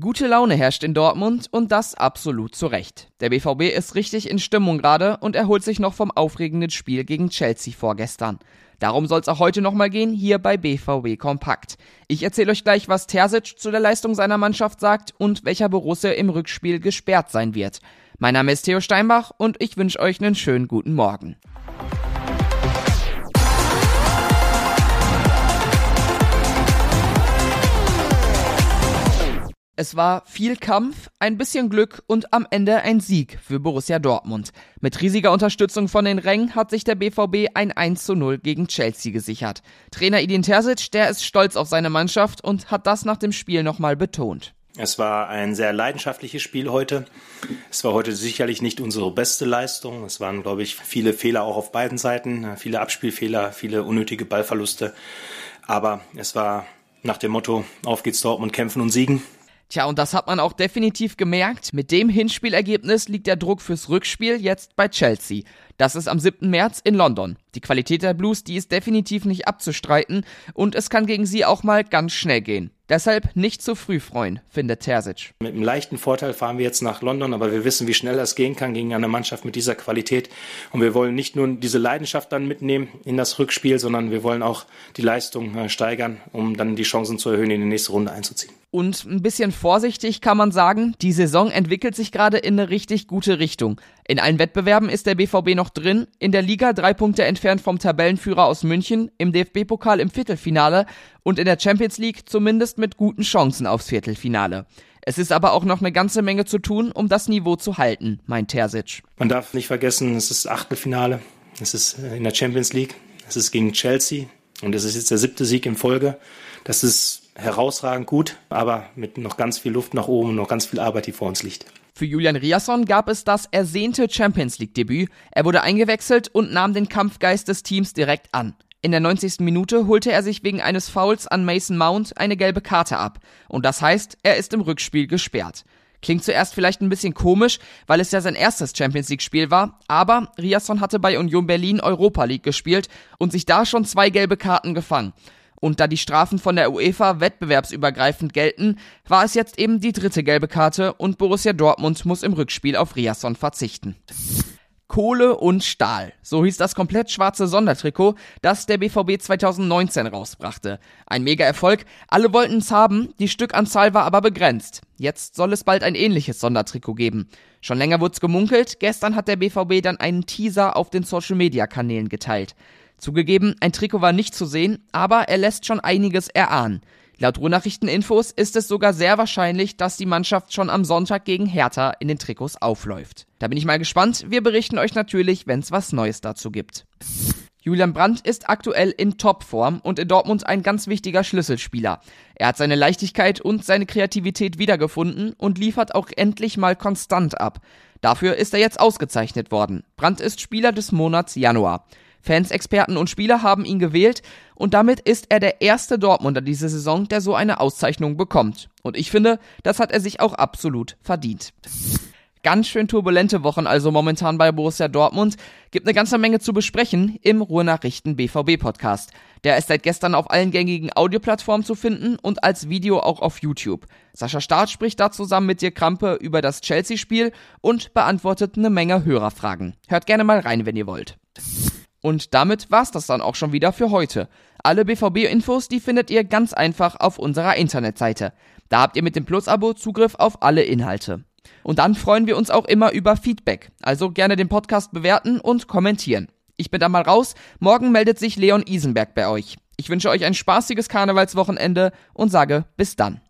Gute Laune herrscht in Dortmund und das absolut zu Recht. Der BVB ist richtig in Stimmung gerade und erholt sich noch vom aufregenden Spiel gegen Chelsea vorgestern. Darum soll es auch heute nochmal gehen, hier bei BVB Kompakt. Ich erzähle euch gleich, was Terzic zu der Leistung seiner Mannschaft sagt und welcher Borussia im Rückspiel gesperrt sein wird. Mein Name ist Theo Steinbach und ich wünsche euch einen schönen guten Morgen. Es war viel Kampf, ein bisschen Glück und am Ende ein Sieg für Borussia Dortmund. Mit riesiger Unterstützung von den Rängen hat sich der BVB ein 1 zu 0 gegen Chelsea gesichert. Trainer Edin Terzic, der ist stolz auf seine Mannschaft und hat das nach dem Spiel nochmal betont. Es war ein sehr leidenschaftliches Spiel heute. Es war heute sicherlich nicht unsere beste Leistung. Es waren, glaube ich, viele Fehler auch auf beiden Seiten, viele Abspielfehler, viele unnötige Ballverluste. Aber es war nach dem Motto, auf geht's Dortmund, kämpfen und siegen. Tja, und das hat man auch definitiv gemerkt. Mit dem Hinspielergebnis liegt der Druck fürs Rückspiel jetzt bei Chelsea. Das ist am 7. März in London. Die Qualität der Blues, die ist definitiv nicht abzustreiten und es kann gegen sie auch mal ganz schnell gehen. Deshalb nicht zu früh freuen, findet Terzic. Mit einem leichten Vorteil fahren wir jetzt nach London, aber wir wissen, wie schnell das gehen kann gegen eine Mannschaft mit dieser Qualität. Und wir wollen nicht nur diese Leidenschaft dann mitnehmen in das Rückspiel, sondern wir wollen auch die Leistung äh, steigern, um dann die Chancen zu erhöhen, in die nächste Runde einzuziehen. Und ein bisschen vorsichtig kann man sagen, die Saison entwickelt sich gerade in eine richtig gute Richtung. In allen Wettbewerben ist der BVB noch drin, in der Liga drei Punkte entfernt vom Tabellenführer aus München, im DFB-Pokal im Viertelfinale und in der Champions League zumindest mit guten Chancen aufs Viertelfinale. Es ist aber auch noch eine ganze Menge zu tun, um das Niveau zu halten, meint Terzic. Man darf nicht vergessen, es ist Achtelfinale, es ist äh, in der Champions League, es ist gegen Chelsea und es ist jetzt der siebte Sieg in Folge. Das ist herausragend gut, aber mit noch ganz viel Luft nach oben und noch ganz viel Arbeit, die vor uns liegt. Für Julian Riasson gab es das ersehnte Champions League Debüt. Er wurde eingewechselt und nahm den Kampfgeist des Teams direkt an. In der 90. Minute holte er sich wegen eines Fouls an Mason Mount eine gelbe Karte ab. Und das heißt, er ist im Rückspiel gesperrt. Klingt zuerst vielleicht ein bisschen komisch, weil es ja sein erstes Champions League Spiel war, aber Riasson hatte bei Union Berlin Europa League gespielt und sich da schon zwei gelbe Karten gefangen. Und da die Strafen von der UEFA wettbewerbsübergreifend gelten, war es jetzt eben die dritte gelbe Karte und Borussia Dortmund muss im Rückspiel auf Riasson verzichten. Kohle und Stahl. So hieß das komplett schwarze Sondertrikot, das der BVB 2019 rausbrachte. Ein Mega-Erfolg. Alle wollten es haben, die Stückanzahl war aber begrenzt. Jetzt soll es bald ein ähnliches Sondertrikot geben. Schon länger wurde es gemunkelt, gestern hat der BVB dann einen Teaser auf den Social-Media-Kanälen geteilt. Zugegeben, ein Trikot war nicht zu sehen, aber er lässt schon einiges erahnen. Laut Ruhrnachrichteninfos ist es sogar sehr wahrscheinlich, dass die Mannschaft schon am Sonntag gegen Hertha in den Trikots aufläuft. Da bin ich mal gespannt. Wir berichten euch natürlich, wenn es was Neues dazu gibt. Julian Brandt ist aktuell in Topform und in Dortmund ein ganz wichtiger Schlüsselspieler. Er hat seine Leichtigkeit und seine Kreativität wiedergefunden und liefert auch endlich mal konstant ab. Dafür ist er jetzt ausgezeichnet worden. Brandt ist Spieler des Monats Januar. Fans, Experten und Spieler haben ihn gewählt und damit ist er der erste Dortmunder diese Saison, der so eine Auszeichnung bekommt. Und ich finde, das hat er sich auch absolut verdient. Ganz schön turbulente Wochen also momentan bei Borussia Dortmund. Gibt eine ganze Menge zu besprechen im Ruhrnachrichten BVB Podcast. Der ist seit gestern auf allen gängigen Audioplattformen zu finden und als Video auch auf YouTube. Sascha Staat spricht da zusammen mit dir Krampe über das Chelsea-Spiel und beantwortet eine Menge Hörerfragen. Hört gerne mal rein, wenn ihr wollt. Und damit war's das dann auch schon wieder für heute. Alle BVB-Infos, die findet ihr ganz einfach auf unserer Internetseite. Da habt ihr mit dem Plus-Abo Zugriff auf alle Inhalte. Und dann freuen wir uns auch immer über Feedback. Also gerne den Podcast bewerten und kommentieren. Ich bin da mal raus. Morgen meldet sich Leon Isenberg bei euch. Ich wünsche euch ein spaßiges Karnevalswochenende und sage bis dann.